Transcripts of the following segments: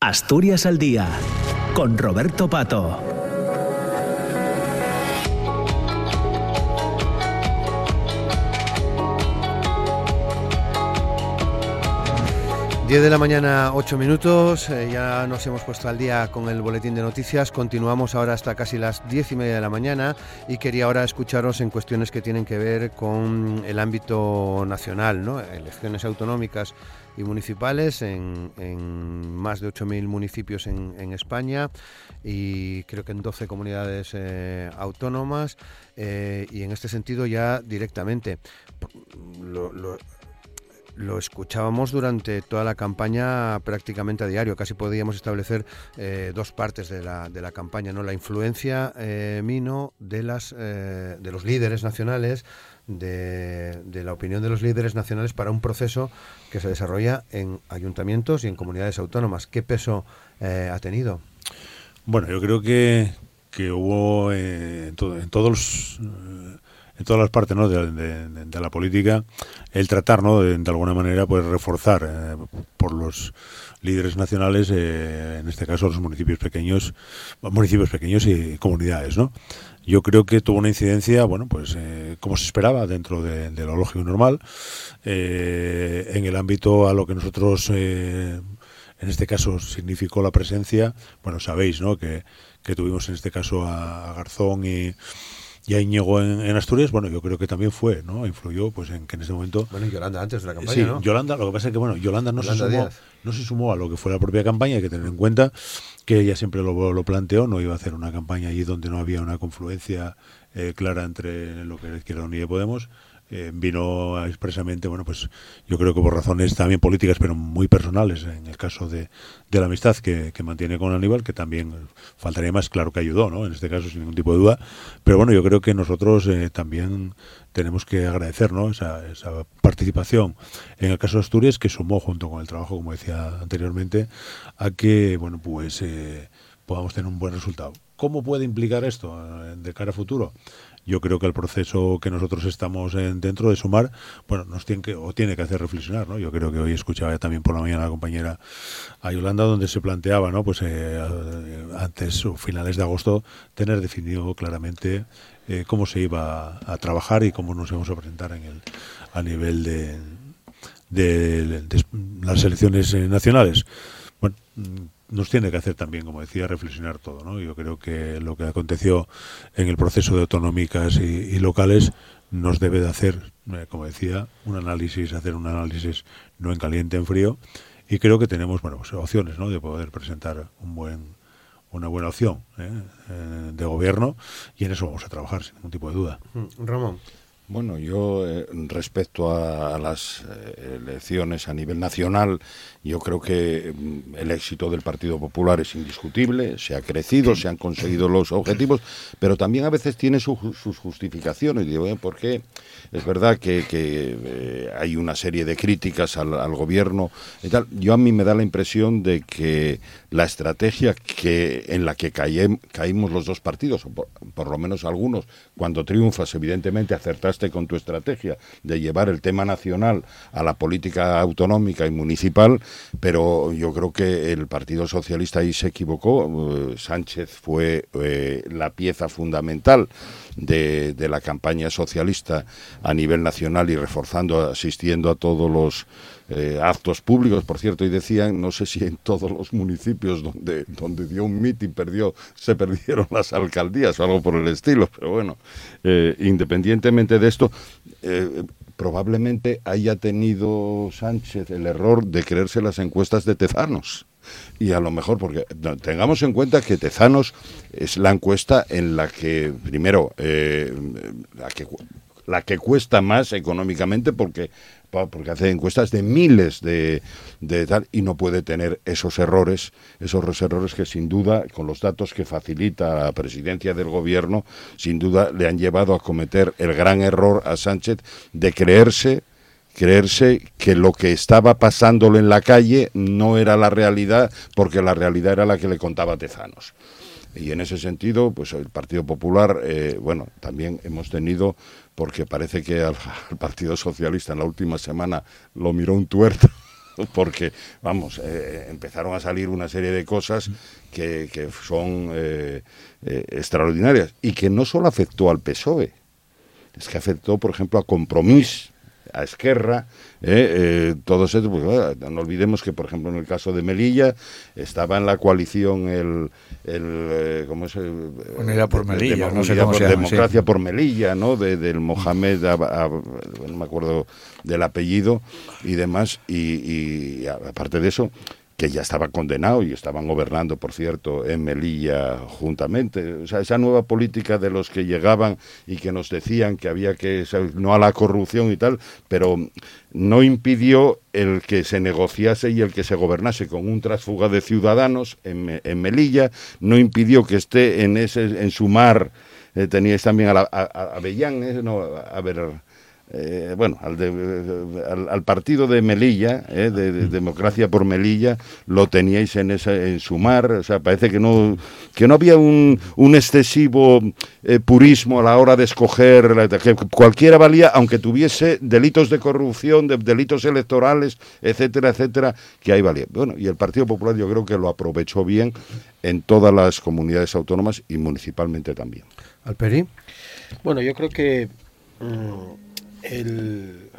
Asturias al Día, con Roberto Pato. Diez de la mañana, ocho minutos, eh, ya nos hemos puesto al día con el boletín de noticias, continuamos ahora hasta casi las diez y media de la mañana y quería ahora escucharos en cuestiones que tienen que ver con el ámbito nacional, ¿no? elecciones autonómicas y municipales en, más de 8.000 municipios en, España y creo que en 12 comunidades eh, autónomas eh, y en este sentido ya directamente. Lo, escuchábamos durante toda la campaña prácticamente a diario. Casi podíamos establecer eh, dos partes de la, de la, campaña, ¿no? La influencia, Mino, de, las, de los líderes nacionales de, la opinión de los líderes nacionales para un proceso que se desarrolla en ayuntamientos y en comunidades autónomas. ¿Qué peso eh, ha tenido? Bueno, yo creo que, que hubo eh, en, todos en todas las partes ¿no? de, la política el tratar ¿no? de, alguna manera pues reforzar eh, por los líderes nacionales en este caso los municipios pequeños municipios pequeños y comunidades no yo creo que tuvo una incidencia, bueno, pues eh, como se esperaba dentro de, lo lógico y normal, eh, en el ámbito a lo que nosotros, eh, en este caso, significó la presencia, bueno, sabéis, ¿no? Que, que tuvimos en este caso a, Garzón y, y a Íñigo en, Asturias, bueno, yo creo que también fue, ¿no? Influyó, pues, en que en ese momento... Bueno, y Yolanda antes de la campaña, sí, ¿no? Yolanda, lo que pasa es que, bueno, Yolanda no, se sumó, no se sumó a lo que fue la propia campaña, hay que tener en cuenta que ella siempre lo, lo, planteó, no iba a hacer una campaña allí donde no había una confluencia eh, clara entre lo que era Izquierda Unida y Podemos. Eh, vino expresamente, bueno, pues yo creo que por razones también políticas, pero muy personales, en el caso de, de la amistad que, que, mantiene con Aníbal, que también faltaría más, claro que ayudó, ¿no? En este caso, sin ningún tipo de duda. Pero bueno, yo creo que nosotros eh, también tenemos que agradecer ¿no? esa, esa, participación en el caso de Asturias, que sumó junto con el trabajo, como decía anteriormente, a que bueno pues eh, podamos tener un buen resultado. ¿Cómo puede implicar esto eh, de cara a futuro? Yo creo que el proceso que nosotros estamos en, dentro de sumar, bueno, nos tiene que o tiene que hacer reflexionar, ¿no? Yo creo que hoy escuchaba también por la mañana a la compañera a Yolanda donde se planteaba, ¿no? Pues eh, antes o finales de agosto tener definido claramente eh, cómo se iba a, trabajar y cómo nos íbamos a presentar en el, a nivel de, de, las elecciones eh, nacionales. Bueno, nos tiene que hacer también, como decía, reflexionar todo. ¿no? Yo creo que lo que aconteció en el proceso de autonómicas y, locales nos debe de hacer, eh, como decía, un análisis, hacer un análisis no en caliente, en frío, y creo que tenemos bueno, pues, opciones ¿no? de poder presentar un buen una buena opción ¿eh? Eh, de gobierno y en eso vamos a trabajar sin ningún tipo de duda. Mm, Ramón. Bueno, yo eh, respecto a, las elecciones a nivel nacional, yo creo que mm, el éxito del Partido Popular es indiscutible, se ha crecido, se han conseguido los objetivos, pero también a veces tiene sus justificaciones. Digo, ¿por qué? Es verdad que, hay una serie de críticas al, gobierno y tal. Yo a mí me da la impresión de que la estrategia que en la que caímos los dos partidos, o por, lo menos algunos, cuando triunfas, evidentemente acertaste con tu estrategia de llevar el tema nacional a la política autonómica y municipal, pero yo creo que el Partido Socialista ahí se equivocó. Eh, Sánchez fue eh, la pieza fundamental de, la campaña socialista a nivel nacional y reforzando, asistiendo a todos los eh, actos públicos, por cierto, y decían, no sé si en todos los municipios donde, donde dio un mitin perdió, se perdieron las alcaldías o algo por el estilo, pero bueno, eh, independientemente de esto, eh, probablemente haya tenido Sánchez el error de creerse las encuestas de Tezanos. Y a lo mejor, porque tengamos en cuenta que Tezanos es la encuesta en la que, primero, la que la que cuesta más económicamente porque porque hace encuestas de miles de, de, y no puede tener esos errores, esos errores que sin duda, con los datos que facilita la presidencia del gobierno, sin duda le han llevado a cometer el gran error a Sánchez de creerse creerse que lo que estaba pasándolo en la calle no era la realidad, porque la realidad era la que le contaba Tezanos. Y en ese sentido, pues el Partido Popular, eh, bueno, también hemos tenido porque parece que al, Partido Socialista en la última semana lo miró un tuerto porque, vamos, eh, empezaron a salir una serie de cosas que, son eh, extraordinarias y que no solo afectó al PSOE, es que afectó, por ejemplo, a Compromís, a Esquerra, eh, eh, todos estos, pues, no olvidemos que, por ejemplo, en el caso de Melilla, estaba en la coalición el, el eh, ¿cómo es? El, Unidad por Melilla, no sé Unidad cómo por se llama, Democracia sí. por Melilla, ¿no? De, del Mohamed, a- a- no me acuerdo del apellido y demás, y, y aparte de eso, que ya estaba condenado y estaban gobernando, por cierto, en Melilla juntamente. O sea, esa nueva política de los que llegaban y que nos decían que había que, no a la corrupción y tal, pero no impidió el que se negociase y el que se gobernase con un trasfuga de ciudadanos en, en Melilla, no impidió que esté en ese en su mar, eh, teníais también a, la, Avellán, eh, no, a ver, eh, bueno, al, de- al, al partido de Melilla, eh, de, de Democracia por Melilla, lo teníais en esa, en su mar, o sea, parece que no, que no había un, un excesivo eh, purismo a la hora de escoger, la- que cualquiera valía, aunque tuviese delitos de corrupción, de, delitos electorales, etcétera, etcétera, que ahí valía. Bueno, y el Partido Popular yo creo que lo aprovechó bien en todas las comunidades autónomas y municipalmente también. Alperi. Bueno, yo creo que mm, el,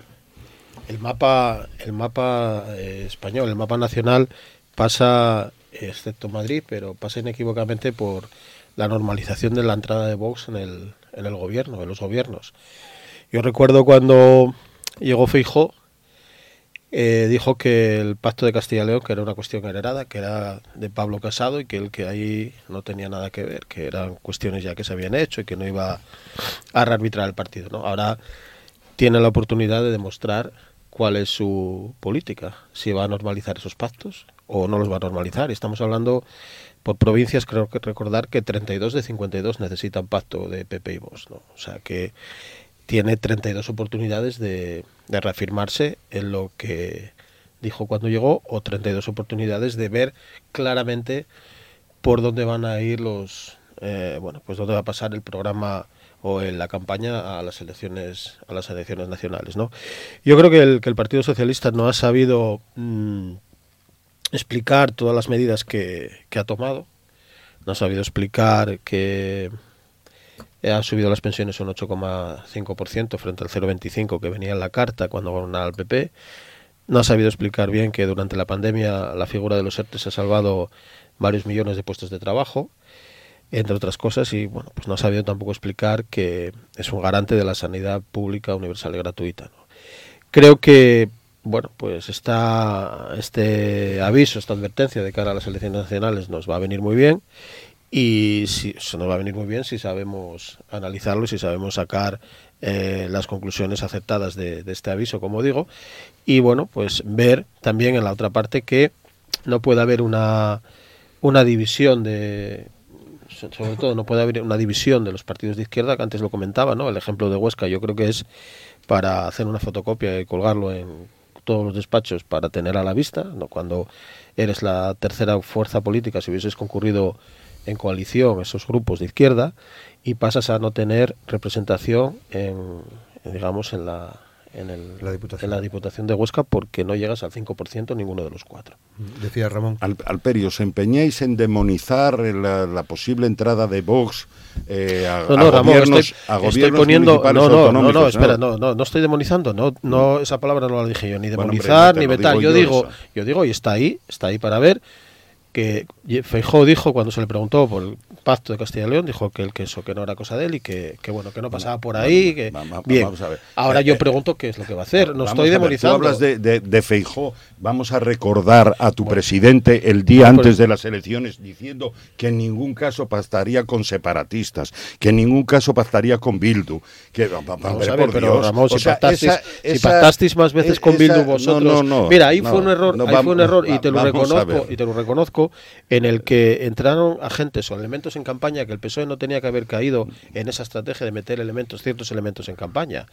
el mapa, el mapa eh, español, el mapa nacional pasa, excepto Madrid, pero pasa inequívocamente por la normalización de la entrada de Vox en el, en el gobierno, en los gobiernos. Yo recuerdo cuando llegó Feijó, eh, dijo que el pacto de Castilla y León, que era una cuestión heredada, que era de Pablo Casado y que el que ahí no tenía nada que ver, que eran cuestiones ya que se habían hecho y que no iba a rearbitrar el partido. ¿no? Ahora tiene la oportunidad de demostrar cuál es su política, si va a normalizar esos pactos o no los va a normalizar. Estamos hablando por provincias, creo que recordar que 32 de 52 necesitan pacto de PP y Vox. O sea que tiene 32 oportunidades de, de reafirmarse en lo que dijo cuando llegó o 32 oportunidades de ver claramente por dónde van a ir los eh, bueno pues dónde va a pasar el programa o en la campaña a las elecciones a las elecciones nacionales no yo creo que el, Partido Socialista no ha sabido mm, explicar todas las medidas que, que ha tomado no ha sabido explicar que ha subido las pensiones un 8,5% frente al 0,25 que venía en la carta cuando gobernaba el PP. No ha sabido explicar bien que durante la pandemia la figura de los ERTES ha salvado varios millones de puestos de trabajo, entre otras cosas, y bueno, pues no ha sabido tampoco explicar que es un garante de la sanidad pública, universal y gratuita. Creo que bueno, pues está este aviso, esta advertencia de cara a las elecciones nacionales nos va a venir muy bien y si, eso nos va a venir muy bien si sabemos analizarlo y si sabemos sacar eh, las conclusiones aceptadas de, de, este aviso, como digo, y bueno, pues ver también en la otra parte que no puede haber una, una división de sobre todo no puede haber una división de los partidos de izquierda, que antes lo comentaba, ¿no? El ejemplo de Huesca yo creo que es para hacer una fotocopia y colgarlo en todos los despachos para tener a la vista, ¿no? cuando eres la tercera fuerza política, si hubieses concurrido en coalición esos grupos de izquierda y pasas a no tener representación en, digamos en la en, el, la diputación. en la diputación de Huesca porque no llegas al 5% ninguno de los cuatro. Decía Ramón. Al, Alperio, ¿os empeñáis en demonizar la, la posible entrada de Vox eh, a, no, no, a Ramón, gobiernos, estoy, a gobiernos estoy poniendo, municipales no, no, no, autonómicos? no, espera, no, no, no estoy demonizando, no, no, esa palabra no la dije yo, ni Bueno, demonizar, hombre, no ni vetar. Yo yo digo, eso. yo digo, y está ahí, está ahí para ver que Feijó dijo cuando se le preguntó por el pacto de Castilla y León, dijo que el que eso que no era cosa de él y que, que bueno, que no pasaba por ahí, que bien. vamos a ver. Ahora Eh, yo eh, pregunto qué es lo que va a hacer, no estoy demonizando. Tú hablas de, de, de Feijó. Vamos a recordar a tu presidente el día Bueno, antes de las elecciones diciendo que en ningún caso pactaría con separatistas, que en ningún caso pactaría con Bildu. Que, va- va- Vamos a ver, por pero Dios. Ramón, O si, sea, pactasteis, esa- si esa- pactasteis más veces e- con Bildu vosotros. No, no, no, Mira, ahí fue un error, ahí fue un error y te lo reconozco y te lo reconozco en el que entraron agentes o elementos en campaña que el PSOE no tenía que haber caído en esa estrategia de meter elementos, ciertos elementos en campaña.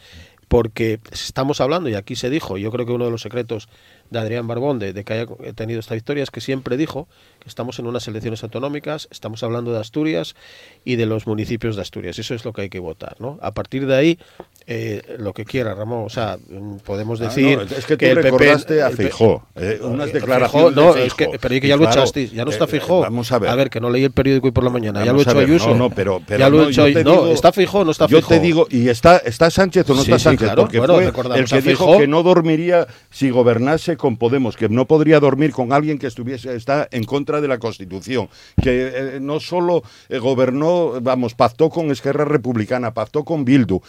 porque estamos hablando, y aquí se dijo, yo creo que uno de los secretos de Adrián Barbón de, que haya tenido esta victoria es que siempre dijo que estamos en unas elecciones autonómicas, estamos hablando de Asturias y de los municipios de Asturias. Eso es lo que hay que votar, ¿no? A partir de ahí, eh, lo que quiera, Ramón. O sea, mm, podemos ah, decir es que, tú el recordaste a Fijó, eh, unas declaraciones no, Es que, pero que ya lo ya no está eh, Fijó. vamos a ver. A ver, que no leí el periódico hoy por la mañana, ya lo he hecho Ayuso. No, no, pero, pero ya lo he hecho No, está Fijó, no está Fijó. Yo te digo, ¿y está, está Sánchez o no está Sánchez? Porque fue el que dijo que no dormiría si gobernase con Podemos, que no podría dormir con alguien que estuviese está en contra de la Constitución, que eh, no solo eh, gobernó, vamos, pactó con Esquerra Republicana, pactó con Bildu,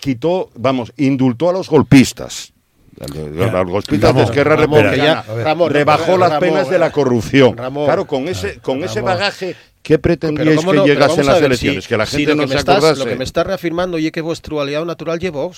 quitó, vamos, indultó a los golpistas. Los golpistas de Esquerra Republicana, rebajó las penas de la corrupción. claro, con ese, con ese bagaje ¿Qué pretendíais que llegase en las elecciones? que la gente no se acordase. Lo que me está reafirmando y que vuestro aliado natural llevó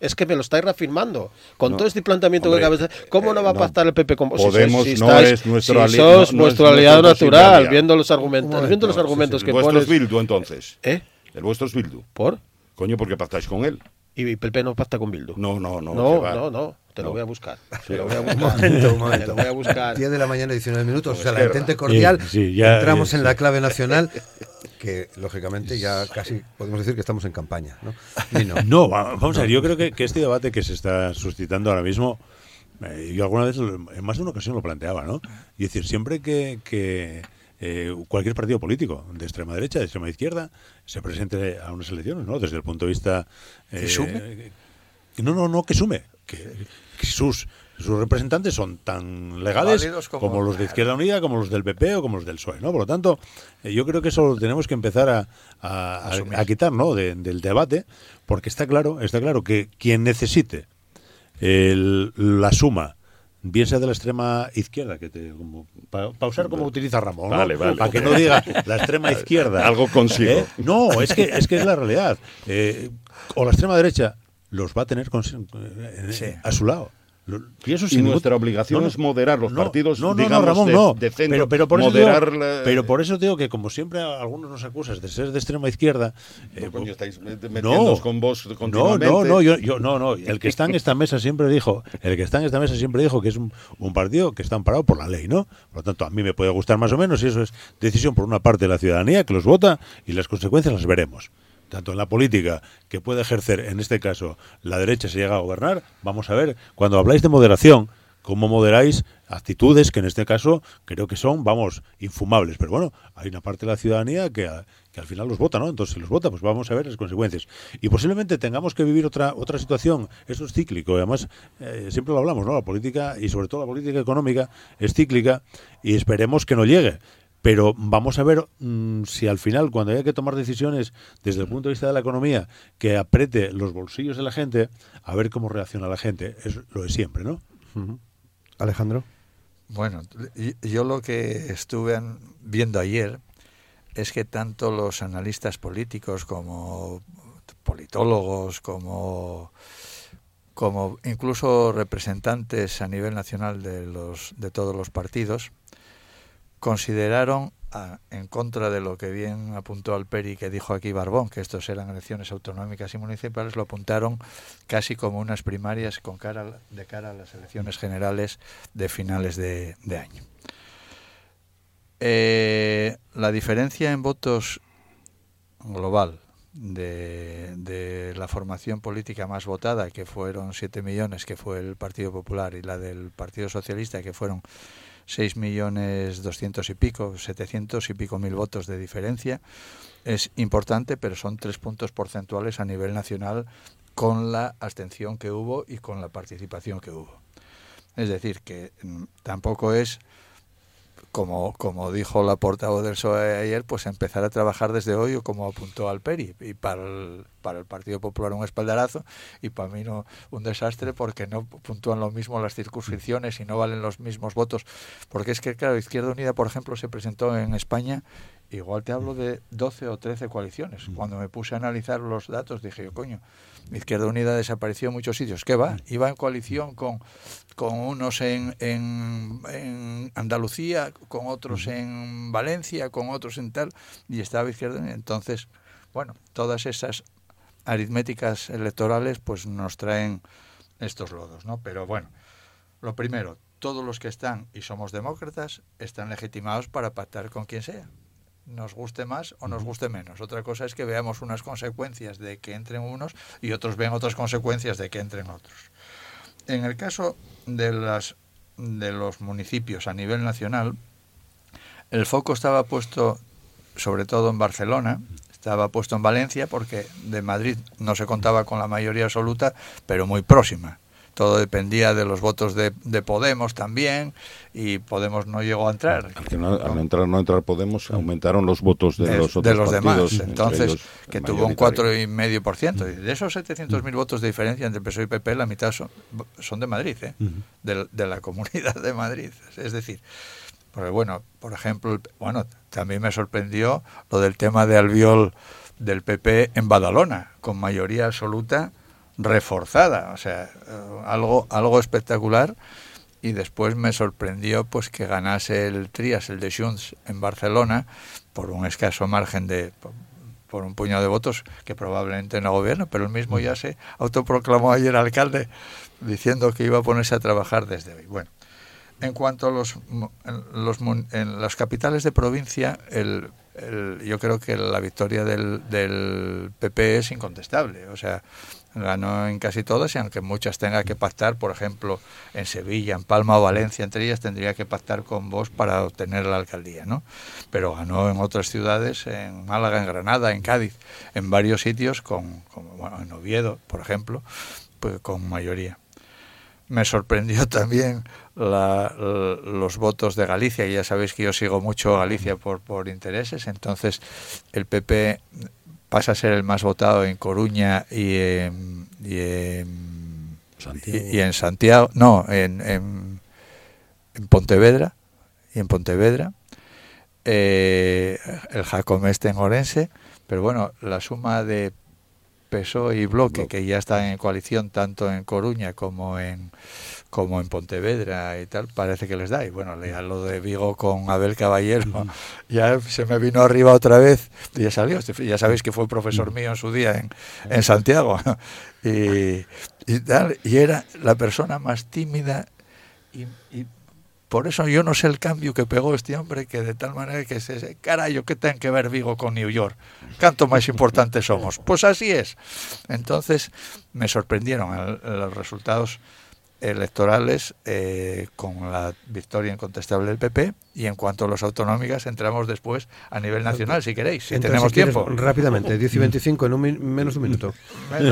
es que me lo estáis reafirmando. Con todo este planteamiento que acabas de ¿cómo no va a pactar el PP con vosotros? Podemos si, no es nuestro aliado. sos vuestro aliado natural, viendo los argumentos, viendo los argumentos que pones. ¿El Bildu entonces? ¿Eh? ¿El vuestro es Bildu? ¿Por? Coño, porque pactáis con él. ¿Y PP no pacta con Bildu? No, no, no. No, no, no. Te lo voy a buscar. Te lo voy a buscar. momento. Te lo voy a buscar. 10 de la mañana, 19 minutos. O sea, la intente cordial. Entramos en la clave nacional que lógicamente ya casi podemos decir que estamos en campaña, ¿no? no. vamos a ver, yo creo que, este debate que se está suscitando ahora mismo, eh, yo alguna vez, en más de una ocasión lo planteaba, ¿no? Y decir, siempre que, eh, cualquier partido político, de extrema derecha, de extrema izquierda, se presente a unas elecciones, ¿no? Desde el punto de vista... ¿Que sume? No, no, no, que sume. Que, que sus sus representantes son tan legales como, los de Izquierda Unida, como los del PP o como los del PSOE, ¿no? Por lo tanto, eh, yo creo que eso lo tenemos que empezar a, a, quitar, ¿no? del debate, porque está claro, está claro que quien necesite la suma bien sea de la extrema izquierda, que te, como, para usar como utiliza Ramón, para que no diga la extrema izquierda. Algo consigo. ¿Eh? No, es que, es que es la realidad. Eh, o la extrema derecha los va a tener a su lado. Y, eso y nuestra obligación es moderar los partidos, no, no, digamos, Ramón, no. pero, pero, por eso digo, pero por eso digo que como siempre algunos nos acusan de ser de extrema izquierda, eh, coño, estáis con vos continuamente. No, no, yo, yo, no, no. El que está en esta mesa siempre dijo, el que está en esta mesa siempre dijo que es un, un partido que está amparado por la ley, ¿no? Por lo tanto, a mí me puede gustar más o menos y eso es decisión por una parte de la ciudadanía que los vota y las consecuencias las veremos tanto en la política que puede ejercer, en este caso, la derecha se llega a gobernar, vamos a ver, cuando habláis de moderación, cómo moderáis actitudes que en este caso creo que son, vamos, infumables. Pero bueno, hay una parte de la ciudadanía que, que al final los vota, ¿no? Entonces, si los vota, pues vamos a ver las consecuencias. Y posiblemente tengamos que vivir otra otra situación. Eso es cíclico. Además, eh, siempre lo hablamos, ¿no? La política, y sobre todo la política económica, es cíclica y esperemos que no llegue pero vamos a ver mm, si al final, cuando haya que tomar decisiones desde el punto de vista de la economía, que apriete los bolsillos de la gente, a ver cómo reacciona la gente. Es lo de siempre, ¿no? Alejandro. Bueno, yo lo que estuve viendo ayer es que tanto los analistas políticos como politólogos, como como incluso representantes a nivel nacional de los de todos los partidos consideraron, en contra de lo que bien apuntó Alperi, que dijo aquí Barbón, que estos eran elecciones autonómicas y municipales, lo apuntaron casi como unas primarias con cara, de cara a las elecciones generales de finales de, año. Eh, la diferencia en votos global de, de, la formación política más votada, que fueron 7 millones, que fue el Partido Popular, y la del Partido Socialista, que fueron 6 millones doscientos y pico, 700 y pico mil votos de diferencia. Es importante, pero son tres puntos porcentuales a nivel nacional con la abstención que hubo y con la participación que hubo. Es decir, que mm, tampoco es como, como dijo la portavoz del PSOE ayer, pues empezar a trabajar desde hoy, o como apuntó Alperi, y para el, para el Partido Popular un espaldarazo, y para mí no un desastre, porque no puntúan lo mismo las circunscripciones y no valen los mismos votos. Porque es que, claro, Izquierda Unida, por ejemplo, se presentó en España, igual te hablo de 12 o 13 coaliciones. Mm. Cuando me puse a analizar los datos, dije yo, coño, Izquierda Unida desapareció en muchos sitios. ¿Qué va? Iba en coalición con, con unos en, en, Andalucía, con otros en Valencia, con otros en tal, y estaba Izquierda Unida. Entonces, bueno, todas esas aritméticas electorales pues nos traen estos lodos, ¿no? Pero bueno, lo primero, todos los que están y somos demócratas están legitimados para pactar con quien sea nos guste más o nos guste menos. Otra cosa es que veamos unas consecuencias de que entren unos y otros vean otras consecuencias de que entren otros. En el caso de las de los municipios a nivel nacional, el foco estaba puesto sobre todo en Barcelona, estaba puesto en Valencia porque de Madrid no se contaba con la mayoría absoluta, pero muy próxima todo dependía de los votos de, Podemos también y Podemos no llegó a entrar. Al, entrar no entrar Podemos aumentaron los votos de, los otros de los demás. Entonces, que tuvo un 4,5%. Y de esos 700.000 votos de diferencia entre PSOE y PP, la mitad son, son de Madrid, ¿eh? de, de la comunidad de Madrid. Es decir, porque bueno, por ejemplo, bueno, también me sorprendió lo del tema de Albiol del PP en Badalona, con mayoría absoluta reforzada, o sea, eh, algo, algo espectacular. Y después me sorprendió pues que ganase el Trias, el de Junts, en Barcelona, por un escaso margen de por un puñado de votos que probablemente no gobierna, pero él mismo ya se autoproclamó ayer alcalde diciendo que iba a ponerse a trabajar desde hoy. Bueno, en cuanto a los, los en las capitales de provincia, el, yo creo que la victoria del, del PP es incontestable. O sea, ganó en casi todas y aunque muchas tenga que pactar, por ejemplo, en Sevilla, en Palma o Valencia, entre ellas tendría que pactar con vos para obtener la alcaldía, ¿no? Pero ganó en otras ciudades, en Málaga, en Granada, en Cádiz, en varios sitios, con, bueno, en Oviedo, por ejemplo, pues con mayoría. Me sorprendió también los votos de Galicia, y ya sabéis que yo sigo mucho Galicia por, por intereses, entonces el PP pasa a ser el más votado en Coruña y en, y en, Santiago. Y, en Santiago, no, en, en, Pontevedra, y en Pontevedra, eh, el Jacomeste en Orense, pero bueno, la suma de PSOE y Bloque, que ya están en coalición tanto en Coruña como en como en Pontevedra y tal, parece que les da. Y bueno, ya lo de Vigo con Abel Caballero, ya se me vino arriba otra vez y ya salió. Este ya sabéis que fue profesor mío en su día en, en Santiago. y, y, tal, y era la persona más tímida y, y, por eso yo no sé el cambio que pegó este hombre, que de tal manera que se carajo, ¿qué tiene que ver Vigo con New York? ¿Cuánto más importantes somos? Pues así es. Entonces me sorprendieron los resultados electorales eh, con la victoria incontestable del PP y en cuanto a las autonómicas entramos después a nivel nacional si queréis si tenemos tiempo. rápidamente 10 y 25 en un menos de un minuto.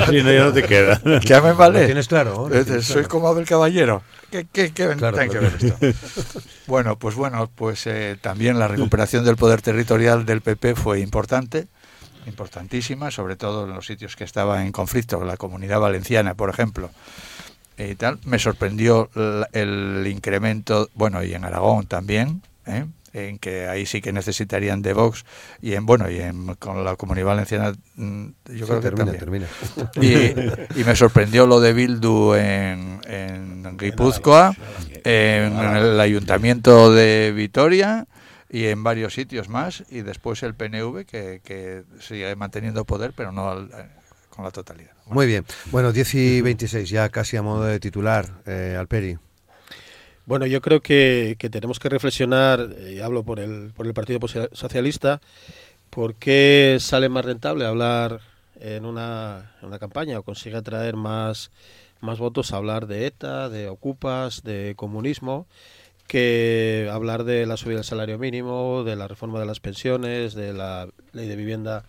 Si no ya no te queda. Ya me vale. Tienes claro soy como Abel Caballero. ¿Qué, qué, qué que ver esto? bueno pues bueno pues eh, también la recuperación del poder territorial del PP fue importante importantísima sobre todo en los sitios que estaban en conflicto la comunidad valenciana por ejemplo y tal, me sorprendió el, incremento, bueno, y en Aragón también, ¿eh? en que ahí sí que necesitarían de Vox y en bueno y en, con la comunidad valenciana mm, yo creo que también. termina. Y, me sorprendió lo de Bildu en, en Guipúzcoa en el ayuntamiento de Vitoria y en varios sitios más y después el PNV que, que sigue manteniendo poder pero no al, con la totalidad. Muy bien. Bueno, 10 y 26, ya casi a modo de titular, eh, Alperi. Bueno, yo creo que, tenemos que reflexionar, y eh, hablo por el, por el Partido Socialista, por qué sale más rentable hablar en una, en una campaña o consigue atraer más, más votos a hablar de ETA, de Ocupas, de comunismo, que hablar de la subida del salario mínimo, de la reforma de las pensiones, de la ley de vivienda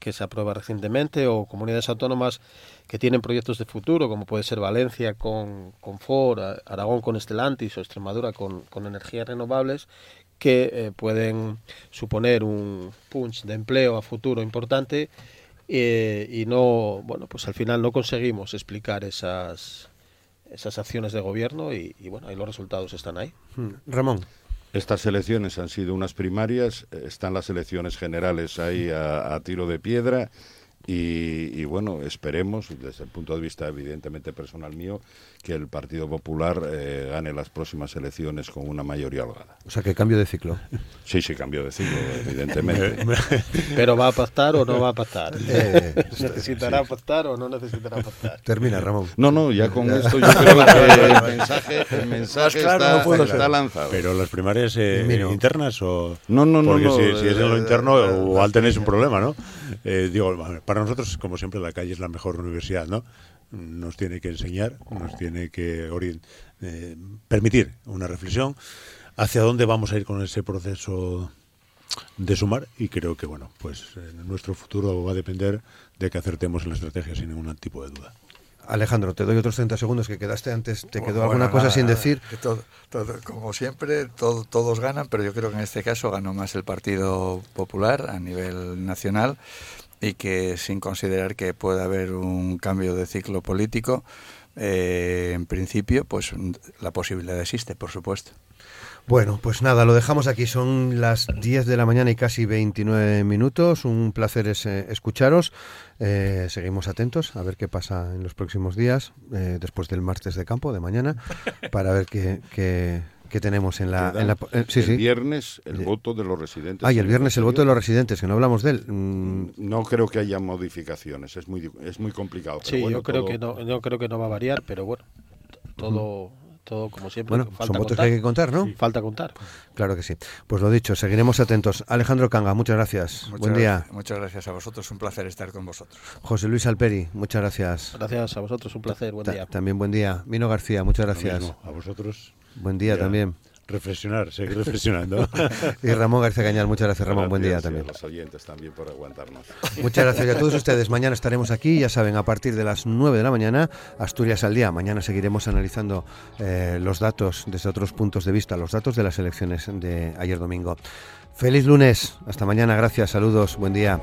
que se aprueba recientemente o comunidades autónomas que tienen proyectos de futuro, como puede ser Valencia con, con Ford, Aragón con Estelantis o Extremadura con, con energías renovables, que eh, pueden suponer un punch de empleo a futuro importante eh, y no, bueno, pues al final no conseguimos explicar esas, esas acciones de gobierno y, bueno, ahí los resultados están ahí. Hmm. Ramón. Estas elecciones han sido unas primarias, están las elecciones generales ahí a, tiro de piedra y, bueno, esperemos, desde el punto de vista evidentemente personal mío, que el Partido Popular eh, gane las próximas elecciones con una mayoría holgada. O sea, que cambio de ciclo. Sí, sí, cambio de ciclo, evidentemente. Pero va a pactar o no va a pactar. Eh, ¿Necesitará pactar o no necesitará pactar? Termina, Ramón. No, no, ya con esto yo creo que el mensaje, el mensaje está, lanzado. Pero las primarias eh, internas o... No, no, no. Porque si, es en lo interno, igual tenéis un problema, ¿no? Digo, para nosotros, como siempre, la calle es la mejor universidad, ¿no? Nos tiene que enseñar, nos tiene que eh, permitir una reflexión hacia dónde vamos a ir con ese proceso de sumar y creo que bueno pues nuestro futuro va a depender de que acertemos en la estrategia sin ningún tipo de duda. Alejandro, te doy otros 30 segundos que quedaste antes. ¿Te quedó alguna cosa sin decir? como siempre, todos ganan, pero yo creo que en este caso ganó más el Partido Popular a nivel nacional y que sin considerar que pueda haber un cambio de ciclo político, eh, en principio, pues la posibilidad existe, por supuesto. Bueno, pues nada, lo dejamos aquí. Son las 10 de la mañana y casi 29 minutos. Un placer es, eh, escucharos. Eh, seguimos atentos a ver qué pasa en los próximos días, después del martes de campo de mañana, para ver qué, qué, que tenemos en la... el viernes el voto de los residentes. Ah, y el viernes el voto de los residentes, que no hablamos de él. Mm. No creo que haya modificaciones, es muy, es muy complicado. sí, yo creo, que no, yo creo que no va a variar, pero bueno, todo... Todo como siempre. Bueno, son votos que hay que contar, ¿no? falta contar. Claro que sí. Pues lo dicho, seguiremos atentos. Alejandro Canga, muchas gracias. Buen día. Muchas gracias a vosotros, un placer estar con vosotros. José Luis Alperi, muchas gracias. Gracias a vosotros, un placer, buen día. También buen día. Mino García, muchas gracias. a vosotros. Buen día también. Reflexionar, seguir reflexionando. y Ramón García Cañal, muchas gracias Ramón, buen día también. A los oyentes también por aguantarnos. Muchas gracias a todos ustedes. Mañana estaremos aquí, ya saben, a partir de las 9 de la mañana, Asturias al día. Mañana seguiremos analizando eh, los datos desde otros puntos de vista, los datos de las elecciones de ayer domingo. Feliz lunes, hasta mañana, gracias, saludos, buen día.